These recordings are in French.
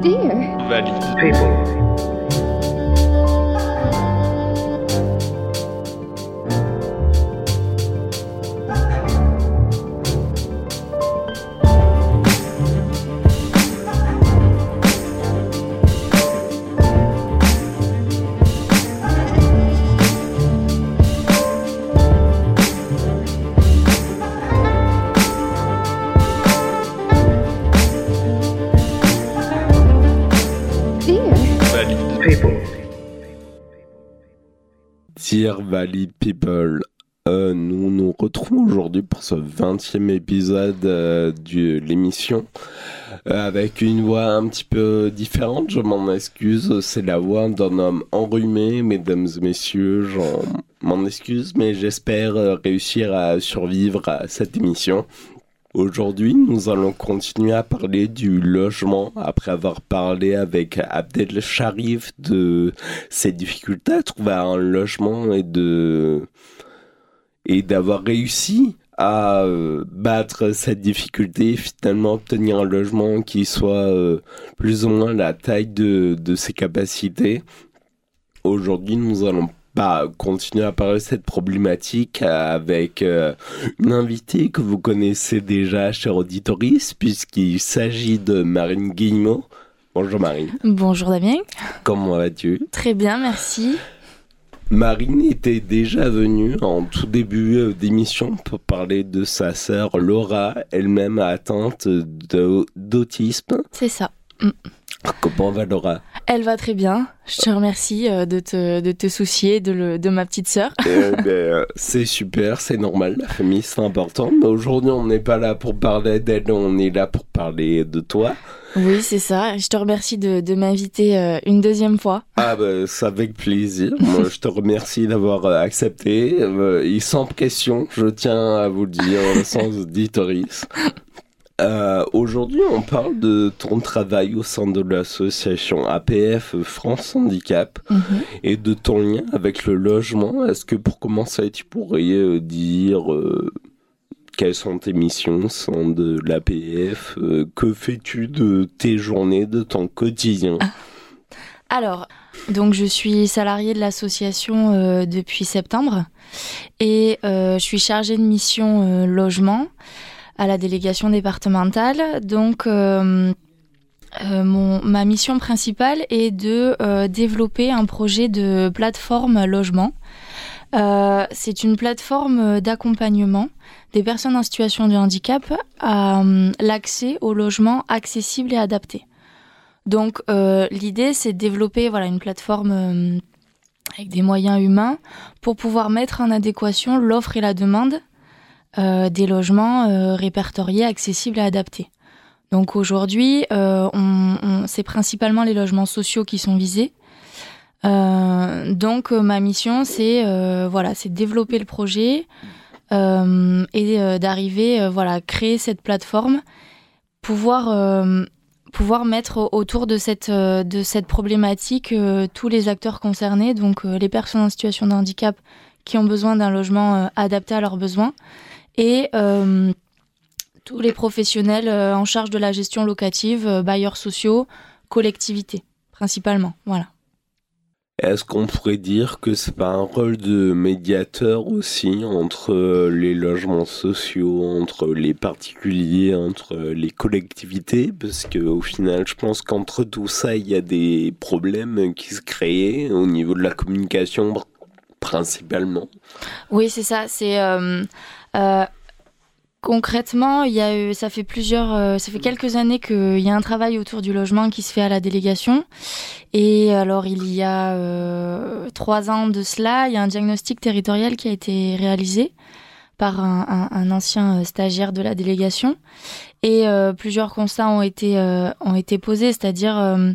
Dear. People, Dear Valley People, euh, nous nous retrouvons aujourd'hui pour ce 20e épisode euh, de l'émission euh, avec une voix un petit peu différente, je m'en excuse, c'est la voix d'un homme enrhumé, mesdames et messieurs, je m'en excuse, mais j'espère réussir à survivre à cette émission. Aujourd'hui, nous allons continuer à parler du logement après avoir parlé avec Abdel Sharif de ses difficultés à trouver un logement et de et d'avoir réussi à euh, battre cette difficulté et finalement obtenir un logement qui soit euh, plus ou moins la taille de, de ses capacités. Aujourd'hui, nous allons continuer à parler de cette problématique avec euh, une invitée que vous connaissez déjà, cher auditoris, puisqu'il s'agit de Marine Guillemot. Bonjour Marine, Bonjour Damien. comment vas-tu? Très bien, merci. Marine était déjà venue en tout début euh, d'émission pour parler de sa sœur Laura, elle-même atteinte d'autisme. C'est ça. Comment va Laura Elle va très bien. Je te remercie euh, de te, de te soucier de, le, de ma petite sœur. Eh ben, euh, C'est super, c'est normal, la famille c'est important, mais aujourd'hui on n'est pas là pour parler d'elle, on est là pour parler de toi. Oui, c'est ça. Je te remercie de, de m'inviter euh, une deuxième fois. Ah bah c'est avec plaisir, moi je te remercie d'avoir accepté, et sans question, je tiens à vous le dire sans auditoris. Euh, Aujourd'hui, on parle de ton travail au sein de l'association APF France Handicap Mhm. et de ton lien avec le logement. Est-ce que pour commencer, tu pourrais euh, dire euh, quelles sont tes missions au sein de l'APF euh, Que fais-tu de tes journées, de ton quotidien? Alors, donc je suis salariée de l'association euh, depuis septembre et je suis chargée de mission logement à la délégation départementale. Donc, euh, euh, ma mission principale est de euh, développer un projet de plateforme logement. C'est une plateforme d'accompagnement des personnes en situation de handicap à l'accès au logement accessible et adapté. Donc l'idée c'est de développer voilà une plateforme avec des moyens humains pour pouvoir mettre en adéquation l'offre et la demande des logements euh, répertoriés, accessibles et adaptés. Donc aujourd'hui, euh, c'est principalement les logements sociaux qui sont visés. Euh, donc euh, ma mission c'est euh, voilà c'est développer le projet euh, et euh, d'arriver euh, voilà à créer cette plateforme pouvoir euh, pouvoir mettre au- autour de cette, euh, de cette problématique euh, tous les acteurs concernés, donc euh, les personnes en situation de handicap qui ont besoin d'un logement euh, adapté à leurs besoins et euh, tous les professionnels euh, en charge de la gestion locative, euh, bailleurs sociaux, collectivités principalement. Voilà. Est-ce qu'on pourrait dire que c'est pas un rôle de médiateur aussi entre les logements sociaux, entre les particuliers, entre les collectivités? Parce que au final, je pense qu'entre tout ça, il y a des problèmes qui se créent au niveau de la communication principalement. Oui, c'est ça. C'est euh, concrètement, il y a eu, ça fait plusieurs, euh, ça fait quelques années qu'il y a un travail autour du logement qui se fait à la délégation. Et alors, il y a euh, trois ans de cela, il y a un diagnostic territorial qui a été réalisé par un, ancien euh, stagiaire de la délégation. Et euh, plusieurs constats ont été, euh, ont été posés, c'est-à-dire euh,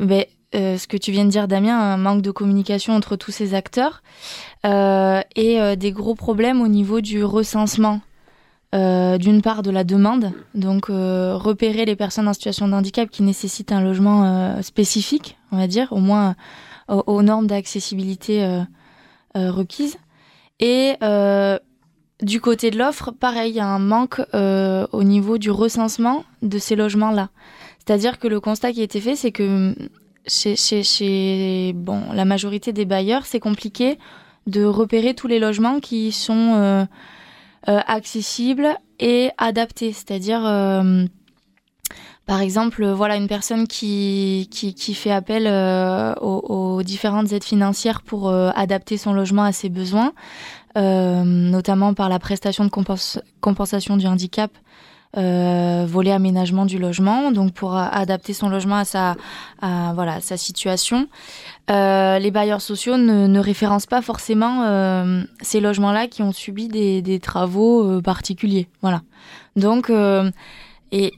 ben, euh, ce que tu viens de dire, Damien, un manque de communication entre tous ces acteurs euh, et euh, des gros problèmes au niveau du recensement. euh, d'une part de la demande, donc euh, repérer les personnes en situation de handicap qui nécessitent un logement euh, spécifique, on va dire, au moins euh, aux, normes d'accessibilité euh, euh, requises. Et euh, du côté de l'offre, pareil, il y a un manque euh, au niveau du recensement de ces logements-là. C'est-à-dire que le constat qui a été fait, c'est que chez, chez, chez bon, la majorité des bailleurs, c'est compliqué de repérer tous les logements qui sont euh, euh, accessibles et adaptés. C'est-à-dire, euh, par exemple, voilà, une personne qui, fait appel aux, différentes aides financières pour adapter son logement à ses besoins, notamment par la prestation de compensation du handicap euh, volet aménagement du logement, donc pour adapter son logement à sa, à, voilà, sa situation. Euh, les bailleurs sociaux ne, ne référencent pas forcément euh, ces logements-là qui ont subi des, des travaux euh, particuliers. Voilà. Donc, euh, et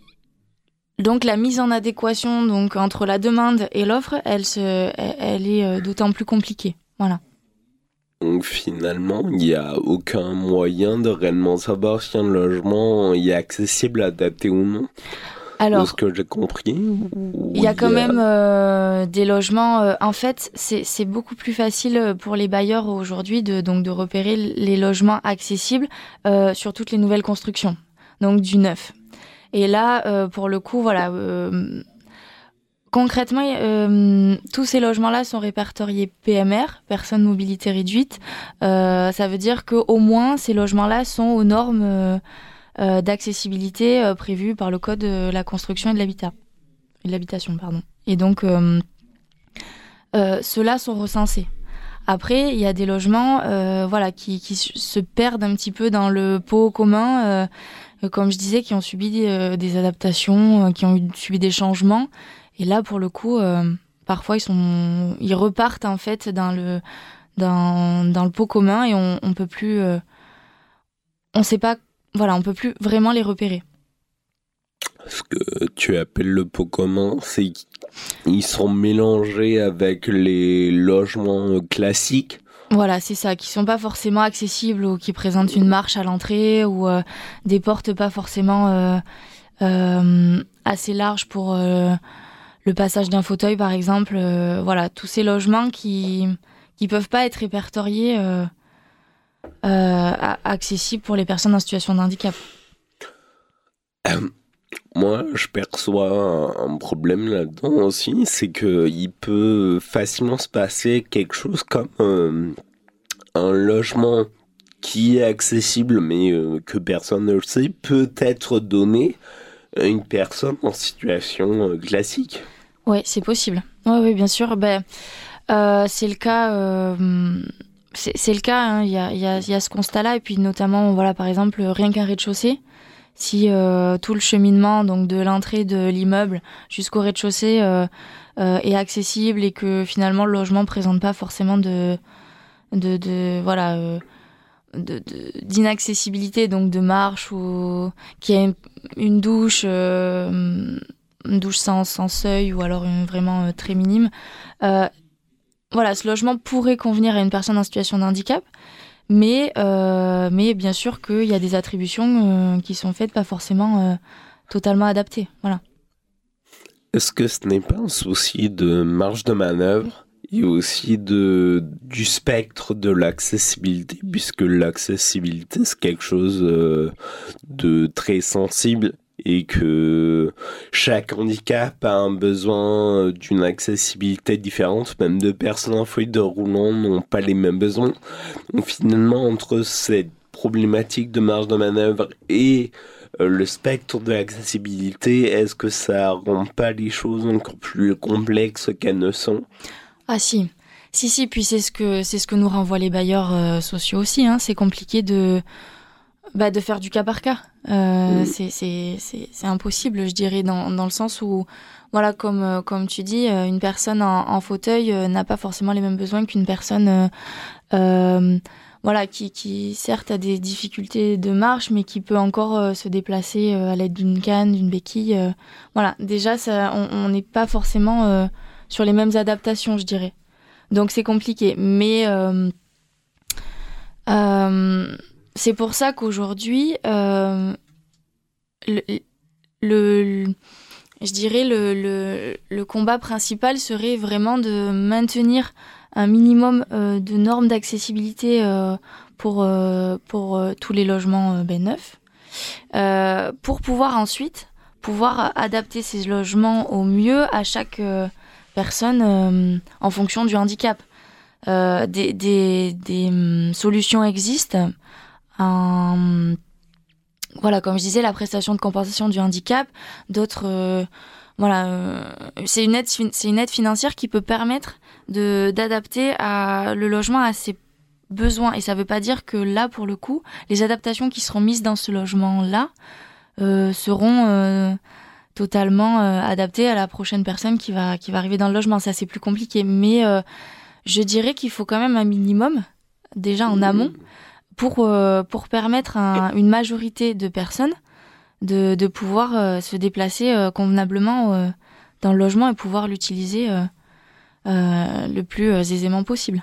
donc la mise en adéquation donc entre la demande et l'offre, elle, se, elle est d'autant plus compliquée. Voilà. Donc finalement, il n'y a aucun moyen de réellement savoir si un logement est accessible, adapté ou non. Alors, de ce que j'ai compris. Il y a quand même euh, des logements. Euh, en fait, c'est beaucoup plus facile pour les bailleurs aujourd'hui de, donc de repérer les logements accessibles euh, sur toutes les nouvelles constructions, donc du neuf. Et là, euh, pour le coup, voilà, euh, Concrètement, euh, tous ces logements-là sont répertoriés PMR, personnes mobilité réduite. Euh, ça veut dire qu'au moins ces logements-là sont aux normes euh, d'accessibilité prévues par le code de la construction et de l'habitat, l'habitation, pardon. Et donc ceux-là sont recensés. Après, il y a des logements, voilà, qui, se perdent un petit peu dans le pot commun, comme je disais, qui ont subi des, adaptations, qui ont subi des changements et là, pour le coup, euh, parfois ils sont, ils repartent en fait dans le dans, dans le pot commun et on, on peut plus, euh, on sait pas, voilà, on peut plus vraiment les repérer. Ce que tu appelles le pot commun, c'est qu'ils sont mélangés avec les logements classiques. Voilà, c'est ça, qui sont pas forcément accessibles ou qui présentent une marche à l'entrée ou euh, des portes pas forcément euh, euh, assez larges pour euh, le passage d'un fauteuil, par exemple. Euh, voilà, tous ces logements qui qui peuvent pas être répertoriés euh, euh, accessibles pour les personnes en situation de handicap. Moi, je perçois un problème là-dedans aussi, c'est que il peut facilement se passer quelque chose comme un logement qui est accessible mais que personne ne le sait peut être donné une personne en situation euh, classique. Oui, c'est possible. Oui, oui, bien sûr. Ben, euh, c'est le cas. Euh, c'est le cas. hein. Il y, a, ce constat-là, et puis notamment, voilà, par exemple, rien qu'un rez-de-chaussée. Si tout le cheminement, donc de l'entrée de l'immeuble jusqu'au rez-de-chaussée, est accessible et que finalement le logement présente pas forcément de, de, de voilà, d'inaccessibilité, donc de marche ou qui a une, douche. euh, douche sans, seuil ou alors une vraiment euh, très minime. Euh, voilà, ce logement pourrait convenir à une personne en situation de handicap, mais, mais bien sûr qu'il y a des attributions qui sont faites pas forcément totalement adaptées. Voilà. Est-ce que ce n'est pas un souci de marge de manœuvre et aussi de, du spectre de l'accessibilité, puisque l'accessibilité c'est quelque chose euh, de très sensible et que chaque handicap a un besoin d'une accessibilité différente, même deux personnes en fauteuil de roulant n'ont pas les mêmes besoins. Donc finalement, entre cette problématique de marge de manœuvre et euh, le spectre de l'accessibilité, est-ce que ça rend pas les choses encore plus complexes qu'elles ne sont? Ah si, si si. Puis c'est ce que c'est ce que nous renvoient les bailleurs euh, sociaux aussi. Hein. C'est compliqué de bah, de faire du cas par cas. Euh, c'est impossible, je dirais, dans dans le sens où voilà, comme euh, comme tu dis, une personne en, en fauteuil euh, n'a pas forcément les mêmes besoins qu'une personne voilà qui qui certes a des difficultés de marche, mais qui peut encore euh, se déplacer euh, à l'aide d'une canne, d'une béquille. euh. voilà, déjà ça, on n'est pas forcément sur les mêmes adaptations, je dirais. Donc c'est compliqué, mais euh, euh, c'est pour ça qu'aujourd'hui, euh, le, je dirais le, le, combat principal serait vraiment de maintenir un minimum de normes d'accessibilité pour, tous les logements ben, neufs, pour pouvoir ensuite pouvoir adapter ces logements au mieux à chaque personne en fonction du handicap. des, des, des hum, solutions existent. voilà, comme je disais, la prestation de compensation du handicap, d'autres voilà, euh, c'est une aide, c'est une aide financière qui peut permettre de d'adapter à le logement à ses besoins. Et ça ne veut pas dire que là, pour le coup, les adaptations qui seront mises dans ce logement-là euh, seront euh, totalement adaptées à la prochaine personne qui va qui va arriver dans le logement. Ça, c'est plus compliqué. Mais je dirais qu'il faut quand même un minimum déjà en amont pour pour permettre à une majorité de personnes de, de pouvoir euh, se déplacer euh, convenablement euh, dans le logement et pouvoir l'utiliser le plus aisément possible.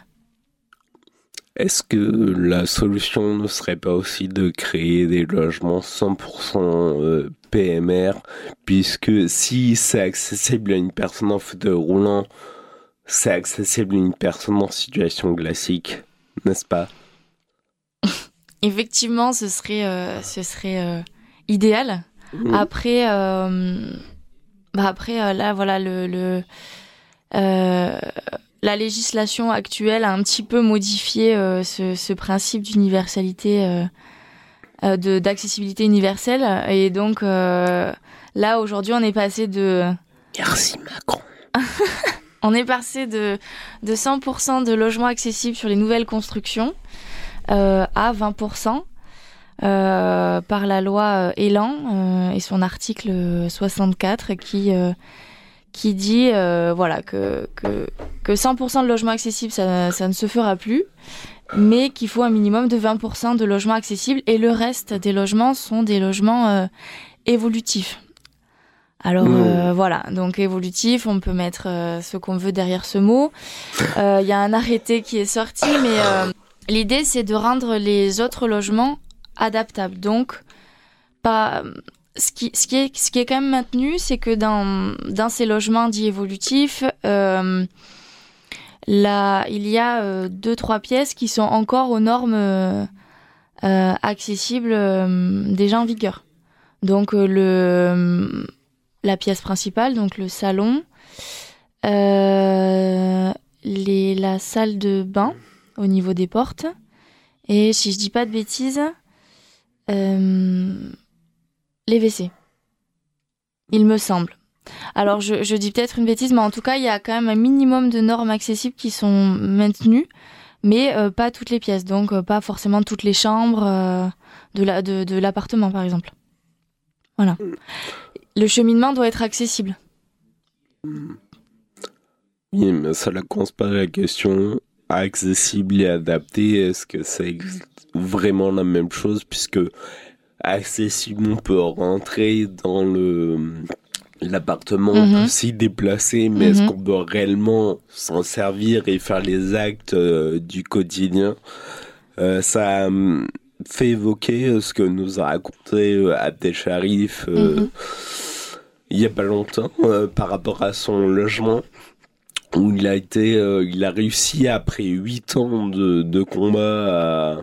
Est-ce que la solution ne serait pas aussi de créer des logements 100% PMR, puisque si c'est accessible à une personne en fauteuil roulant, c'est accessible à une personne en situation classique, n'est-ce pas? Effectivement, ce serait, ce serait idéal. Mmh. Après, euh, bah après euh, là, voilà, le, le euh, la législation actuelle a un petit peu modifié ce, ce, principe d'universalité, d'accessibilité universelle, et donc là aujourd'hui, on est passé de Merci Macron. on est passé de de 100% de logements accessibles sur les nouvelles constructions à 20%. Euh, par la loi euh, Elan euh, et son article 64 qui qui dit voilà que, que, que 100% de logements accessibles ça, ça, ne se fera plus mais qu'il faut un minimum de 20% de logements accessibles et le reste des logements sont des logements évolutifs. Alors mmh. voilà, donc évolutif, on peut mettre ce qu'on veut derrière ce mot. Il y a un arrêté qui est sorti, mais l'idée c'est de rendre les autres logements adaptable. Donc, pas, ce, qui, ce, qui est, ce qui est quand même maintenu, c'est que dans, dans ces logements dits évolutifs, euh, là, il y a euh, deux, trois pièces qui sont encore aux normes euh, accessibles déjà en vigueur. Donc, le, la pièce principale, donc le salon, les, la salle de bain au niveau des portes. Et si je dis pas de bêtises, euh, les WC. Il me semble. Alors je, dis peut-être une bêtise, mais en tout cas, il y a quand même un minimum de normes accessibles qui sont maintenues, mais euh, pas toutes les pièces, donc euh, pas forcément toutes les chambres de, la, de, l'appartement, par exemple. Voilà. Le cheminement doit être accessible. Oui, mais ça cause pas la question accessible et adapté. Est-ce que c'est vraiment la même chose? Puisque accessible, on peut rentrer dans le l'appartement, mm s'y déplacer, mais est-ce mhm. qu'on doit réellement s'en servir et faire les actes euh, du quotidien? Euh, Ça fait évoquer euh, ce que nous a raconté Abdel Sharif mhm. il y a pas longtemps par rapport à son logement où il a été, il a réussi après huit ans de, de combat à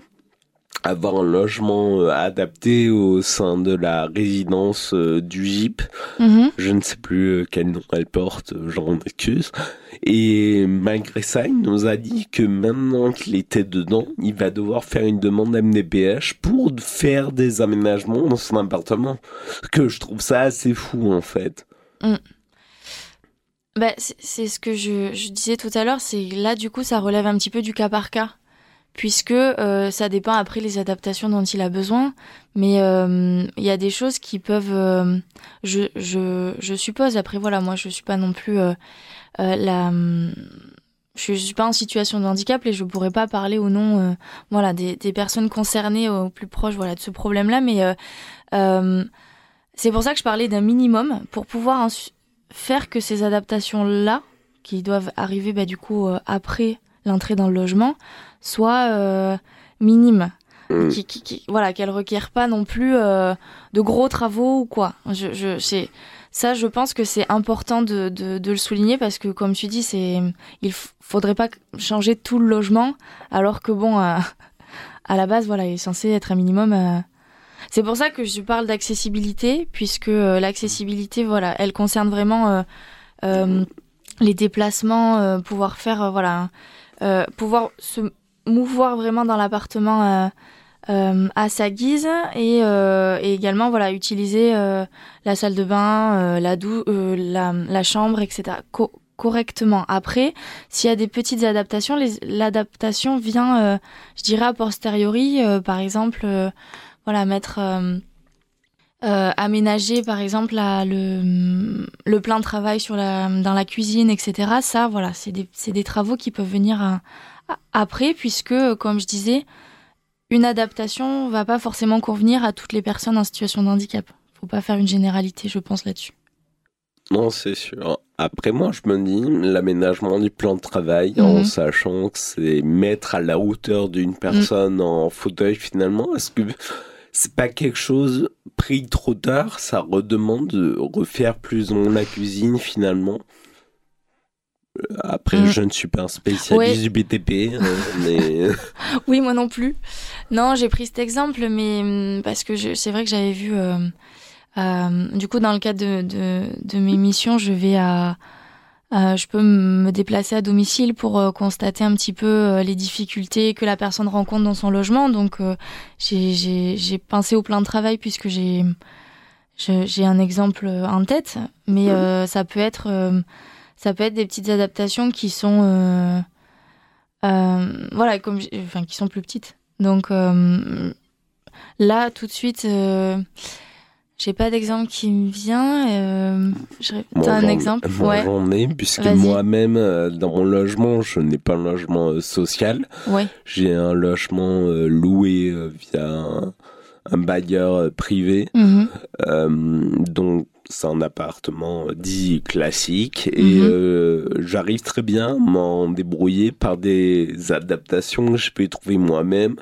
avoir un logement euh, adapté au sein de la résidence euh, du GIP. Mhm. Je ne sais plus euh, quel nom elle porte, j'en excuse. Et malgré ça, il nous a dit que maintenant qu'il était dedans, il va devoir faire une demande MDPH pour faire des aménagements dans son appartement. Que je trouve ça assez fou en fait. Mm. Bah, c'est ce que je, je disais tout à l'heure, c'est là du coup ça relève un petit peu du cas par cas puisque euh, ça dépend après les adaptations dont il a besoin. Mais euh, il y a des choses qui peuvent, euh, je, je, je, suppose, après voilà, moi je suis pas non plus la... Je suis pas en situation de handicap et je pourrais pas parler au nom voilà, des, des, personnes concernées au plus proche voilà, de ce problème-là. Mais c'est pour ça que je parlais d'un minimum pour pouvoir faire que ces adaptations-là, qui doivent arriver bah, du coup après l'entrée dans le logement, soit euh, minime. Mm. Qui, qui, voilà, qu'elle requiert pas non plus euh, de gros travaux ou quoi. Je, je, c'est, ça, je pense que c'est important de, de, de, le souligner parce que, comme tu dis, c'est, il faudrait pas changer tout le logement, alors que bon, euh, à la base, voilà, il est censé être un minimum. C'est pour ça que je parle d'accessibilité, puisque euh, l'accessibilité, voilà, elle concerne vraiment euh, euh, les déplacements, euh, pouvoir faire, euh, voilà, euh, pouvoir se mouvoir vraiment dans l'appartement euh, euh, à sa guise et, euh, et également, voilà, utiliser euh, la salle de bain, la, dou la, la chambre, etc. co- correctement. Après, s'il y a des petites adaptations, l'adaptation vient, euh, je dirais, a posteriori, euh, par exemple, euh, voilà, mettre, aménager, par exemple, la- le, le plan de travail sur la, dans la cuisine, etc. Ça, voilà, c'est des, des travaux qui peuvent venir à- après, puisque, euh, comme je disais, une adaptation va pas forcément convenir à toutes les personnes en situation de handicap. Faut pas faire une généralité, je pense, là-dessus. Non, c'est sûr. Après, moi, je me dis, l'aménagement du plan de travail, en Mhm. sachant que c'est mettre à la hauteur d'une Mm. personne en fauteuil, finalement, est-ce que c'est pas quelque chose pris trop tard? Ça redemande de refaire plus ou moins la cuisine, finalement. Euh, Après, Mm. je ne suis pas un spécialiste Ouais. du BTP, euh, mais Oui, moi non plus. Non, j'ai pris cet exemple, mais hum, parce que c'est vrai que j'avais vu. euh, euh, du coup, dans le cadre de, de, de mes missions, je vais à. euh, je peux me déplacer à domicile pour euh, constater un petit peu euh, les difficultés que la personne rencontre dans son logement. Donc, euh, j'ai- pensé au plan de travail puisque j'ai un exemple en tête, mais euh, ça peut être euh, ça peut être des petites adaptations qui sont euh, euh, voilà comme enfin qui sont plus petites. Donc euh, là tout de suite j'ai pas d'exemple qui me vient. Euh, T'as un exemple? moi, Ouais, j'en ai, puisque moi-même, dans mon logement, je n'ai pas un logement euh, social. ouais. J'ai un logement euh, loué via un, un bailleur privé. Euh, donc, c'est un appartement euh, dit classique. Et Mhm. euh, j'arrive très bien à m'en débrouiller par des adaptations que je peux trouver moi-même.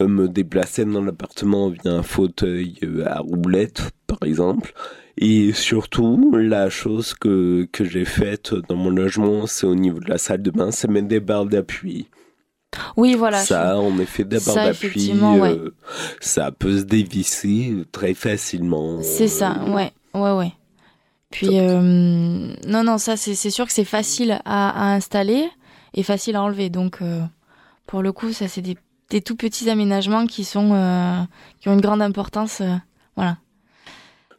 Euh, me déplacer dans l'appartement via un fauteuil à roulette, par exemple. Et surtout, la chose que, que j'ai faite dans mon logement, c'est au niveau de la salle de bain, c'est mettre des barres d'appui. Oui, voilà. ça, en effet, des barres Ça, d'appui, ouais. euh, ça peut se dévisser très facilement. C'est ça, ouais, ouais, ouais. Puis, euh, non, non, ça, c'est sûr que c'est facile à, à installer et facile à enlever. Donc, euh, pour le coup, ça, c'est des, des tout petits aménagements qui sont, euh, qui ont une grande importance. voilà.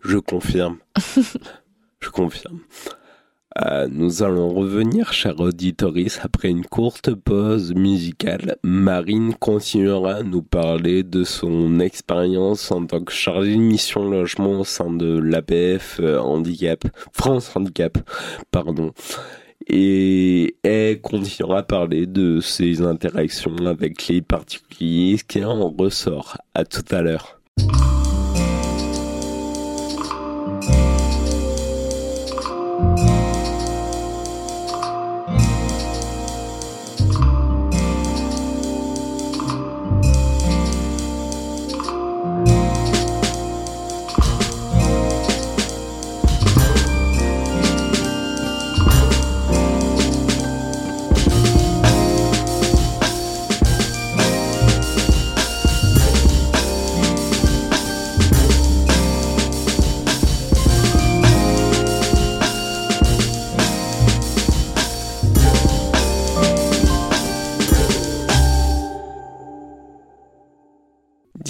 Je confirme. Je confirme. Euh, nous allons revenir, chers auditoris, après une courte pause musicale. Marine continuera à nous parler de son expérience en tant que chargée de mission logement au sein de l'APF euh, Handicap, France Handicap, pardon. Et elle continuera à parler de ses interactions avec les particuliers, ce qui en ressort. À tout à l'heure.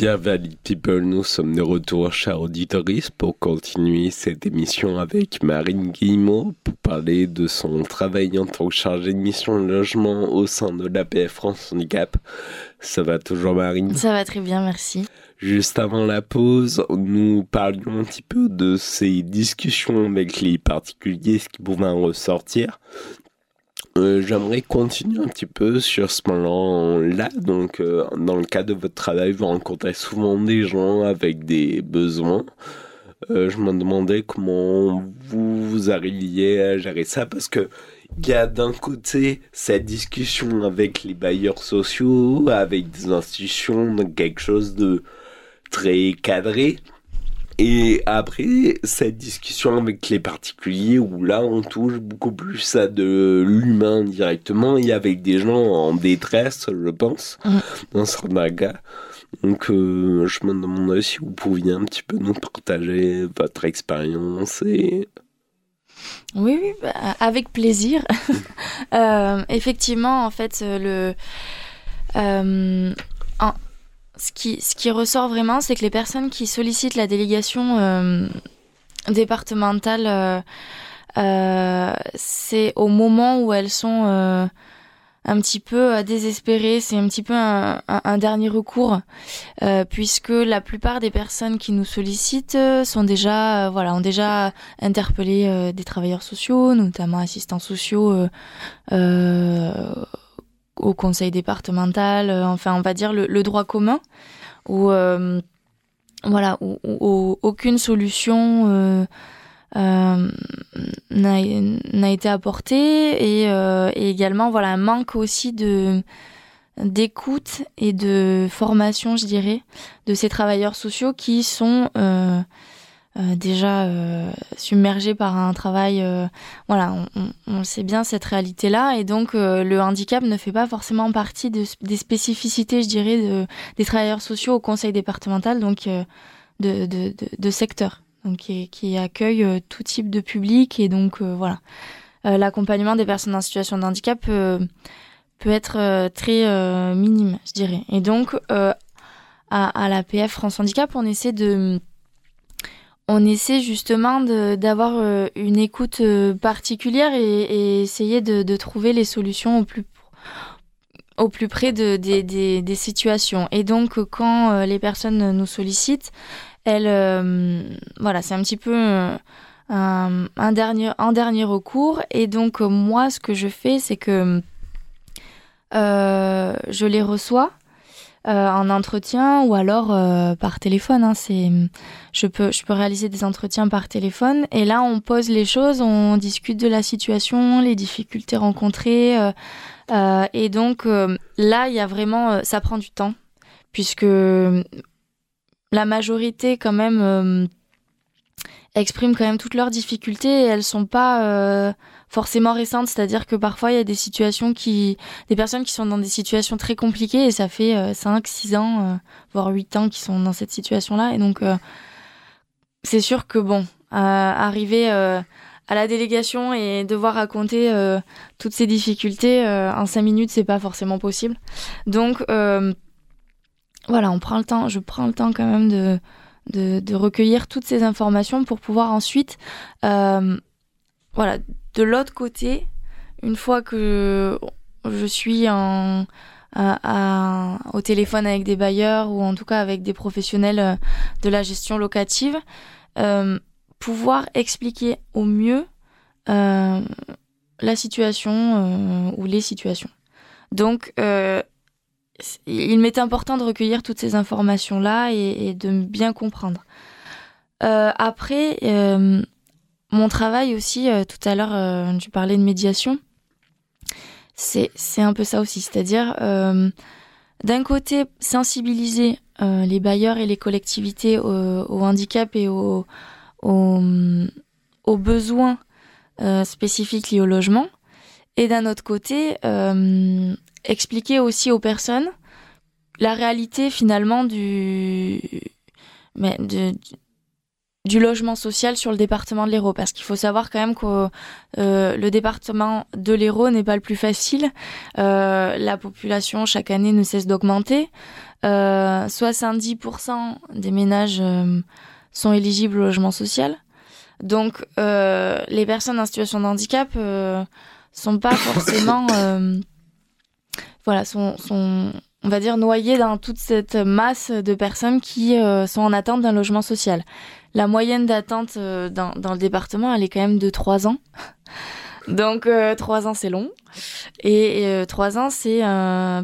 Dear Valid People, nous sommes de retour, chers auditeurs, pour continuer cette émission avec Marine Guillemot pour parler de son travail en tant que chargée de mission logement au sein de l'APF France Handicap. Ça va toujours, Marine? Ça va très bien, merci. Juste avant la pause, nous parlions un petit peu de ces discussions avec les particuliers, ce qui pouvait en ressortir. Euh, J'aimerais continuer un petit peu sur ce plan-là. Donc, euh, dans le cadre de votre travail, vous rencontrez souvent des gens avec des besoins. Euh, je me demandais comment vous, vous arriviez à gérer ça parce que il y a d'un côté cette discussion avec les bailleurs sociaux, avec des institutions, donc quelque chose de très cadré. Et après, cette discussion avec les particuliers, où là, on touche beaucoup plus à de l'humain directement, et avec des gens en détresse, je pense, Mhm. dans cas. Donc, euh, je me demandais si vous pouviez un petit peu nous partager votre expérience et. Oui, oui, bah, avec plaisir. euh, effectivement, en fait, le. Euh, ce, qui, ressort vraiment, c'est que les personnes qui sollicitent la délégation euh, départementale, euh, c'est au moment où elles sont un petit peu euh, désespéré. C'est un petit peu un, un, dernier recours, euh, puisque la plupart des personnes qui nous sollicitent euh, sont déjà, voilà, ont déjà interpellé des travailleurs sociaux, notamment assistants sociaux. Au conseil départemental, enfin on va dire le, droit commun, où voilà, où, aucune solution euh, n'a été apporté et, euh, également voilà un manque aussi de d'écoute et de formation je dirais de ces travailleurs sociaux qui sont euh, euh déjà euh, submergés par un travail voilà on, on, sait bien cette réalité là et donc le handicap ne fait pas forcément partie de, des spécificités je dirais de, des travailleurs sociaux au conseil départemental donc de, de, de, de secteur donc qui, qui accueille euh, tout type de public et donc euh, voilà. Euh, l'accompagnement des personnes en situation de handicap peut être très minime, je dirais. Et donc à, à la PF France Handicap, on essaie de on essaie justement d'avoir une écoute particulière et, essayer de, trouver les solutions au plus près de, des, situations. Et donc, quand les personnes nous sollicitent, elle, euh, voilà, c'est un petit peu euh, un, dernier, recours. Et donc, euh, moi, ce que je fais, c'est que je les reçois. Euh, en entretien ou alors euh, par téléphone. Hein, c'est, je peux, je peux réaliser des entretiens par téléphone et là on pose les choses, on discute de la situation, les difficultés rencontrées euh, et donc là il y a vraiment, ça prend du temps puisque la majorité quand même euh, expriment quand même toutes leurs difficultés et elles sont pas euh, forcément récentes. C'est-à-dire que parfois il y a des situations qui, des personnes qui sont dans des situations très compliquées et ça fait euh, 5, 6 ans, euh, voire 8 ans qui sont dans cette situation-là. Et donc euh, c'est sûr que bon, arriver à la délégation et devoir raconter toutes ces difficultés en 5 minutes, c'est pas forcément possible. Donc voilà, on prend le temps, je prends le temps quand même de, de, de recueillir toutes ces informations pour pouvoir ensuite, euh, voilà, de l'autre côté, une fois que je suis au téléphone avec des bailleurs ou en tout cas avec des professionnels euh, de la gestion locative, euh, pouvoir expliquer au mieux euh, la situation ou les situations. Donc, il m'est important de recueillir toutes ces informations-là et, et, de bien comprendre. Après, mon travail aussi, euh, tout à l'heure, euh, tu parlais de médiation, c'est un peu ça aussi, c'est-à-dire euh, d'un côté sensibiliser les bailleurs et les collectivités au, handicap et aux besoins spécifiques liés au logement, et d'un autre côté expliquer aussi aux personnes la réalité finalement du, du logement social sur le département de l'Hérault parce qu'il faut savoir quand même que euh, le département de l'Hérault n'est pas le plus facile. Euh, la population chaque année ne cesse d'augmenter. Euh, 70% des ménages euh, sont éligibles au logement social. Donc les personnes en situation de handicap sont pas forcément voilà, sont, on va dire, noyés dans toute cette masse de personnes qui euh, sont en attente d'un logement social. La moyenne d'attente euh, dans, le département, elle est quand même de 3 ans. Donc euh, 3 ans, c'est long. Et, et 3 ans, c'est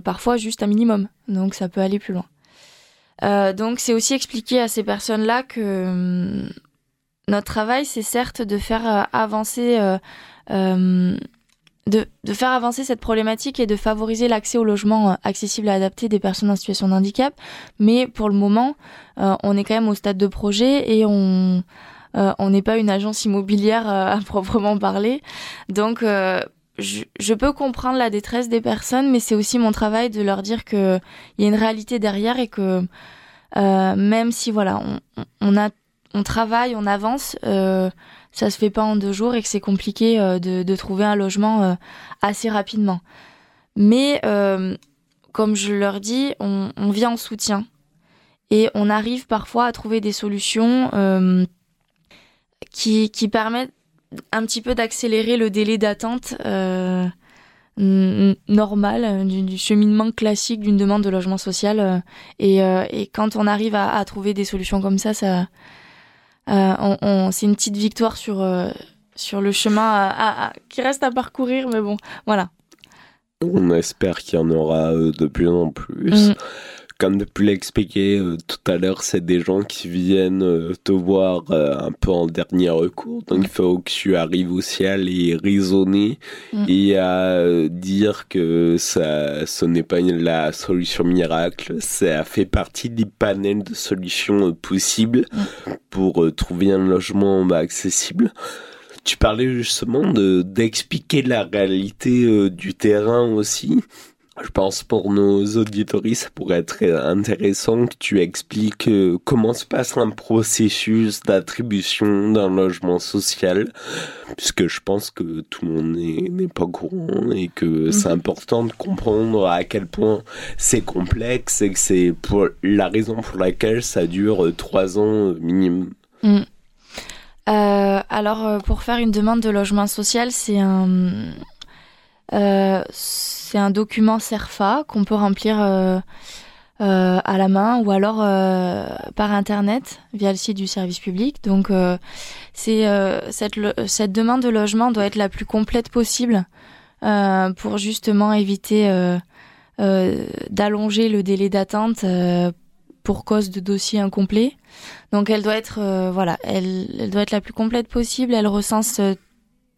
parfois juste un minimum. Donc ça peut aller plus loin. Euh, donc c'est aussi expliquer à ces personnes-là que hum, notre travail, c'est certes de faire avancer hum, de, faire avancer cette problématique et de favoriser l'accès au logement euh, accessible et adapté des personnes en situation de handicap. Mais pour le moment, euh, on est quand même au stade de projet et on euh, n'est pas une agence immobilière à proprement parler. Donc je, peux comprendre la détresse des personnes, mais c'est aussi mon travail de leur dire qu'il y a une réalité derrière et que même si voilà, on, travaille, on avance, ça se fait pas en deux jours et que c'est compliqué euh, de, trouver un logement assez rapidement. Mais comme je leur dis, on, vient en soutien et on arrive parfois à trouver des solutions qui, permettent un petit peu d'accélérer le délai d'attente euh, normal euh, du, cheminement classique d'une demande de logement social euh, et, euh, quand on arrive à, trouver des solutions comme ça ça on, on, c'est une petite victoire sur sur le chemin à, à, qui reste à parcourir mais bon voilà on espère qu'il y en aura de plus en plus. Mm comme pu l'expliquer euh, tout à l'heure, c'est des gens qui viennent euh, te voir euh, un peu en dernier recours. Donc il faut que tu arrives aussi à les raisonner mm. et à dire que ça, ce n'est pas la solution miracle. Ça fait partie du panel de solutions possibles mm. pour trouver un logement accessible. Tu parlais justement de d'expliquer la réalité du terrain aussi. Je pense pour nos auditories, ça pourrait être intéressant que tu expliques euh, comment se passe un processus d'attribution d'un logement social, puisque je pense que tout le monde n'est pas courant et que c'est mhm. important de comprendre à quel point c'est complexe et que c'est pour la raison pour laquelle ça dure trois ans minimum. Mm. Euh, alors, pour faire une demande de logement social, c'est un... Euh, c'est un document CERFA qu'on peut remplir euh, euh, à la main ou alors euh, par internet via le site du service public. Donc c'est cette, cette demande de logement doit être la plus complète possible pour justement éviter d'allonger le délai d'attente pour cause de dossier incomplet. Donc elle doit être voilà, elle, elle, doit être la plus complète possible. Elle recense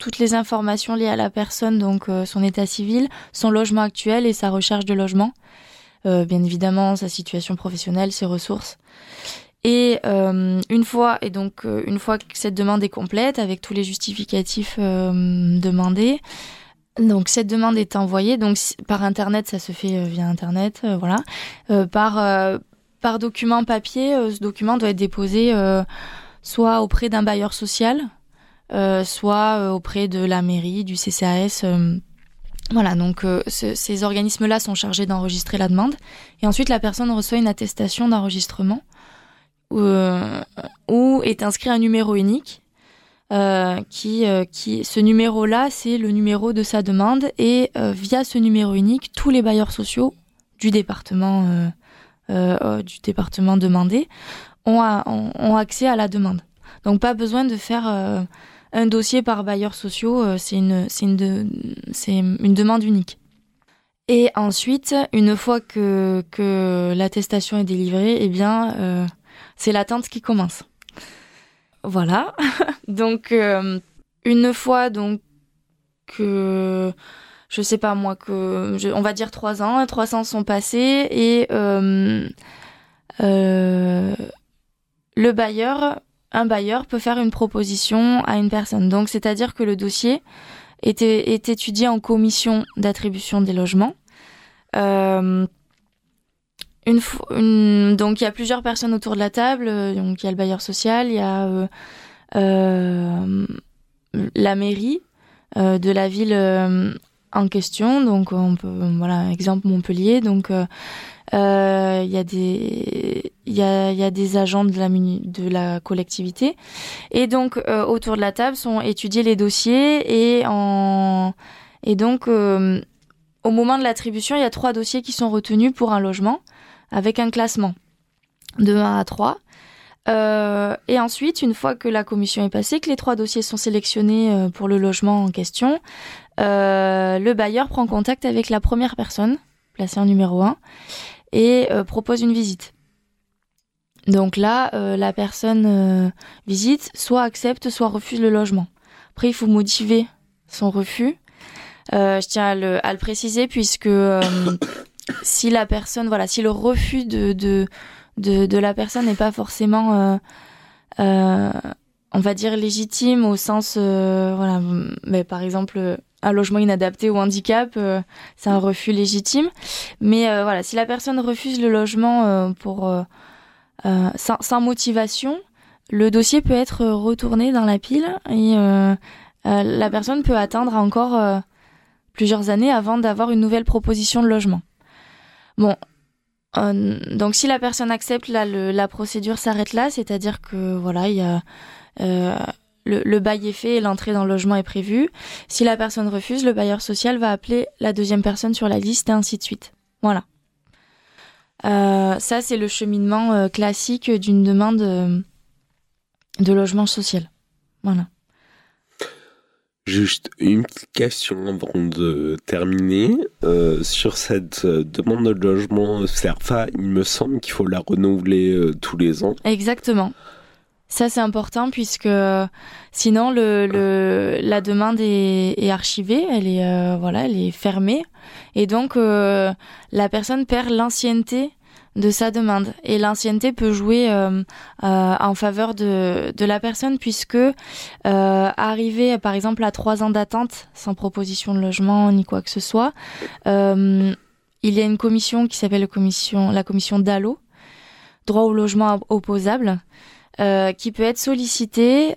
toutes les informations liées à la personne, donc euh, son état civil, son logement actuel et sa recherche de logement. Euh, bien évidemment, sa situation professionnelle, ses ressources. Et euh, une fois et donc une fois que cette demande est complète avec tous les justificatifs demandés, donc cette demande est envoyée donc par internet, ça se fait via internet, voilà. par par document papier, ce document doit être déposé soit auprès d'un bailleur social, soit euh, auprès de la mairie, du CCAS. Euh, voilà, donc ces organismes-là sont chargés d'enregistrer la demande. Et ensuite, la personne reçoit une attestation d'enregistrement où est inscrit un numéro unique. qui, ce numéro-là, c'est le numéro de sa demande. Et via ce numéro unique, tous les bailleurs sociaux du département, demandé ont, ont, accès à la demande. Donc pas besoin de faire un dossier par bailleur sociaux, euh, c'est une, une, c'est une demande unique. Et ensuite, une fois que, que l'attestation est délivrée, eh bien, euh, c'est l'attente qui commence. Voilà. donc, euh, une fois donc que, je sais pas moi, que on va dire trois ans, trois ans sont passés et le bailleur un bailleur peut faire une proposition à une personne. Donc, c'est-à-dire que le dossier est, étudié en commission d'attribution des logements. Euh, donc, il y a plusieurs personnes autour de la table. Donc, il y a le bailleur social, il y a euh, euh, la mairie de la ville en question. Donc, on peut, voilà, exemple Montpellier. Donc, euh, il y a des il y a, y a des agents de la de la collectivité et donc euh, autour de la table sont étudiés les dossiers et en et donc euh, au moment de l'attribution il y a trois dossiers qui sont retenus pour un logement avec un classement de 1 à 3 euh, et ensuite, une fois que la commission est passée, que les trois dossiers sont sélectionnés pour le logement en question, euh, le bailleur prend contact avec la première personne, placée en numéro 1, et euh, propose une visite. Donc là, euh, la personne euh, visite, soit accepte, soit refuse le logement. Après, il faut motiver son refus. je tiens à le, préciser puisque si la personne, voilà, si le refus de, la personne n'est pas forcément, on va dire, légitime au sens, mais par exemple, un logement inadapté ou handicap, c'est un refus légitime. Mais voilà, si la personne refuse le logement pour sans, sans, motivation, le dossier peut être retourné dans la pile et la personne peut attendre encore plusieurs années avant d'avoir une nouvelle proposition de logement. Bon, euh, donc si la personne accepte, là, la procédure s'arrête là, c'est-à-dire que voilà, il y a euh, le, bail est fait et l'entrée dans le logement est prévue. Si la personne refuse, le bailleur social va appeler la deuxième personne sur la liste et ainsi de suite. Voilà. Euh, ça, c'est le cheminement classique d'une demande de logement social. Voilà. Juste une petite question avant de terminer. Euh, sur cette euh, demande de logement CERFA, il me semble qu'il faut la renouveler euh, tous les ans. Exactement. Ça, c'est important puisque sinon, le, la demande est, archivée, elle est, voilà, elle est fermée. Et donc, la personne perd l'ancienneté de sa demande. Et l'ancienneté peut jouer euh, euh, en faveur de, de la personne puisque euh, arriver par exemple à trois ans d'attente sans proposition de logement ni quoi que ce soit, euh, il y a une commission qui s'appelle la commission DALO, droit au logement opposable, euh, qui peut être sollicitée.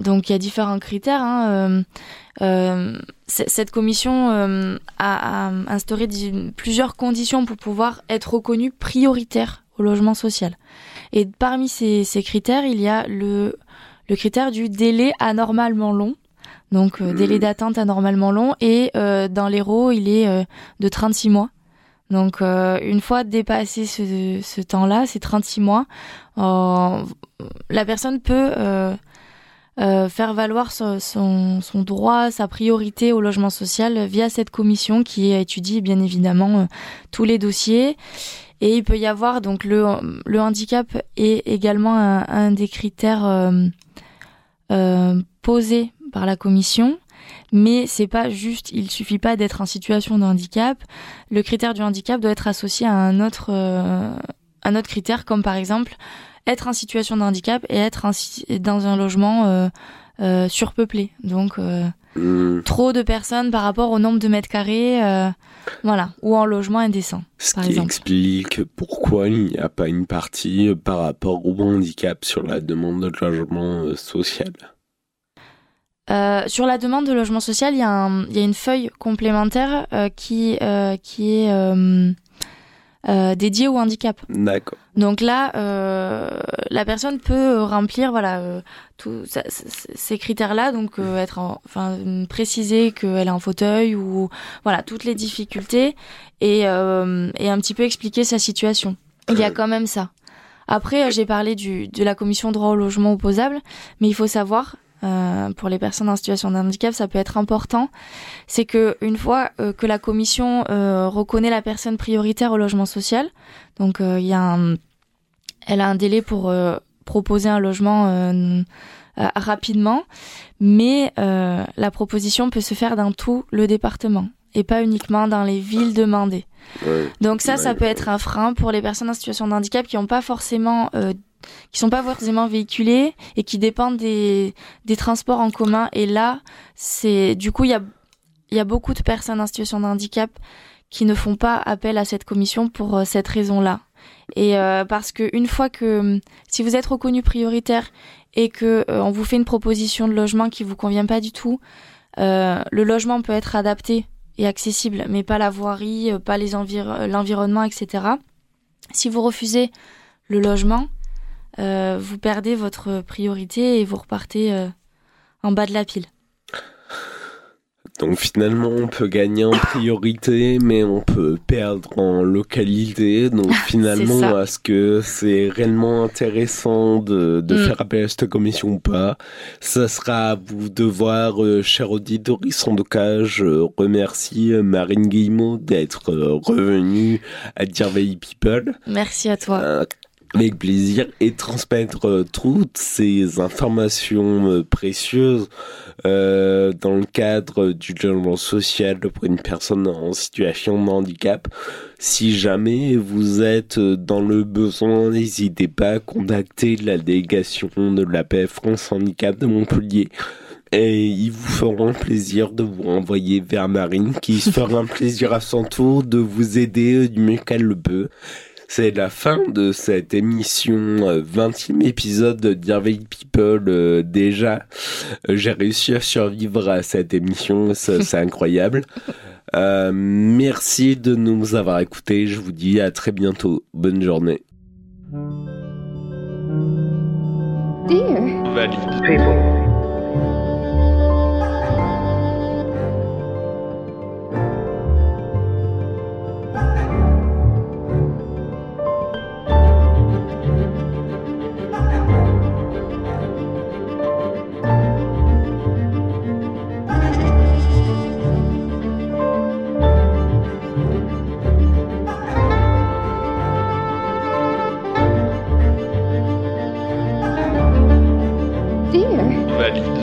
donc il y a différents critères. Hein, euh, cette commission euh, a, instauré plusieurs conditions pour pouvoir être reconnue prioritaire au logement social. Et parmi ces, critères, il y a le, le critère du délai anormalement long. Donc euh, délai mmh. d'attente anormalement long et dans l'héros il est de 36 mois. Donc une fois dépassé ce, temps-là, ces 36 mois, la personne peut euh, faire valoir son, droit, sa priorité au logement social via cette commission qui étudie bien évidemment euh, tous les dossiers. Et il peut y avoir donc le, le handicap est également un, des critères euh, posés par la commission. Mais c'est pas juste, il suffit pas d'être en situation de handicap. Le critère du handicap doit être associé à un autre, un autre critère, comme par exemple être en situation de handicap et être dans un logement euh, euh, surpeuplé. Donc euh, hmm. trop de personnes par rapport au nombre de mètres carrés, voilà, ou en logement indécent. Ce qui explique pourquoi il n'y a pas une partie par rapport au handicap sur la demande de logement social. Sur la demande de logement social, il y, y a une feuille complémentaire qui, qui est euh, dédié au handicap. D'accord. Donc là, euh, la personne peut remplir voilà euh, tous ces critères-là, donc euh, être enfin préciser qu'elle est en fauteuil ou voilà toutes les difficultés et et un petit peu expliquer sa situation. Il y a quand même ça. Après, j'ai parlé du de la commission droit au logement opposable, mais il faut savoir euh, pour les personnes en situation de handicap, ça peut être important, c'est que une fois euh, que la commission euh, reconnaît la personne prioritaire au logement social, donc il y a un, elle a un délai pour proposer un logement rapidement, mais la proposition peut se faire dans tout le département et pas uniquement dans les villes demandées. Donc ça, ça peut être un frein pour les personnes en situation de handicap qui n'ont pas forcément qui sont pas forcément véhiculés et qui dépendent des, transports en commun. Et là, c'est du coup, il y a, y a beaucoup de personnes en situation de handicap qui ne font pas appel à cette commission pour euh, cette raison-là. Et euh, parce que une fois que si vous êtes reconnu prioritaire et que euh, on vous fait une proposition de logement qui vous convient pas du tout, le logement peut être adapté et accessible, mais pas la voirie, pas les l'environnement, etc. Si vous refusez le logement, euh, vous perdez votre priorité et vous repartez euh, en bas de la pile. Donc finalement, on peut gagner en priorité, mais on peut perdre en localité. Donc finalement, est-ce que c'est réellement intéressant de, de mm. faire appel à cette commission ou pas? Ça sera à vous de voir, euh, cher auditeur. En tout cas, je remercie Marine Guillemot d'être revenue à Dirvey People. Merci à toi avec plaisir et transmettre euh, toutes ces informations euh, précieuses euh, dans le cadre du logement social pour une personne en situation de handicap. Si jamais vous êtes dans le besoin, n'hésitez pas à contacter la délégation de la PF France Handicap de Montpellier. et ils vous feront plaisir de vous renvoyer vers Marine qui se fera un plaisir à son tour de vous aider du mieux qu'elle le peut. C'est la fin de cette émission, 20e euh, épisode de Dear People euh, déjà. Euh, j'ai réussi à survivre à cette émission, c'est incroyable. merci de nous avoir écoutés, je vous dis à très bientôt. Bonne journée. Dear People.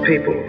People.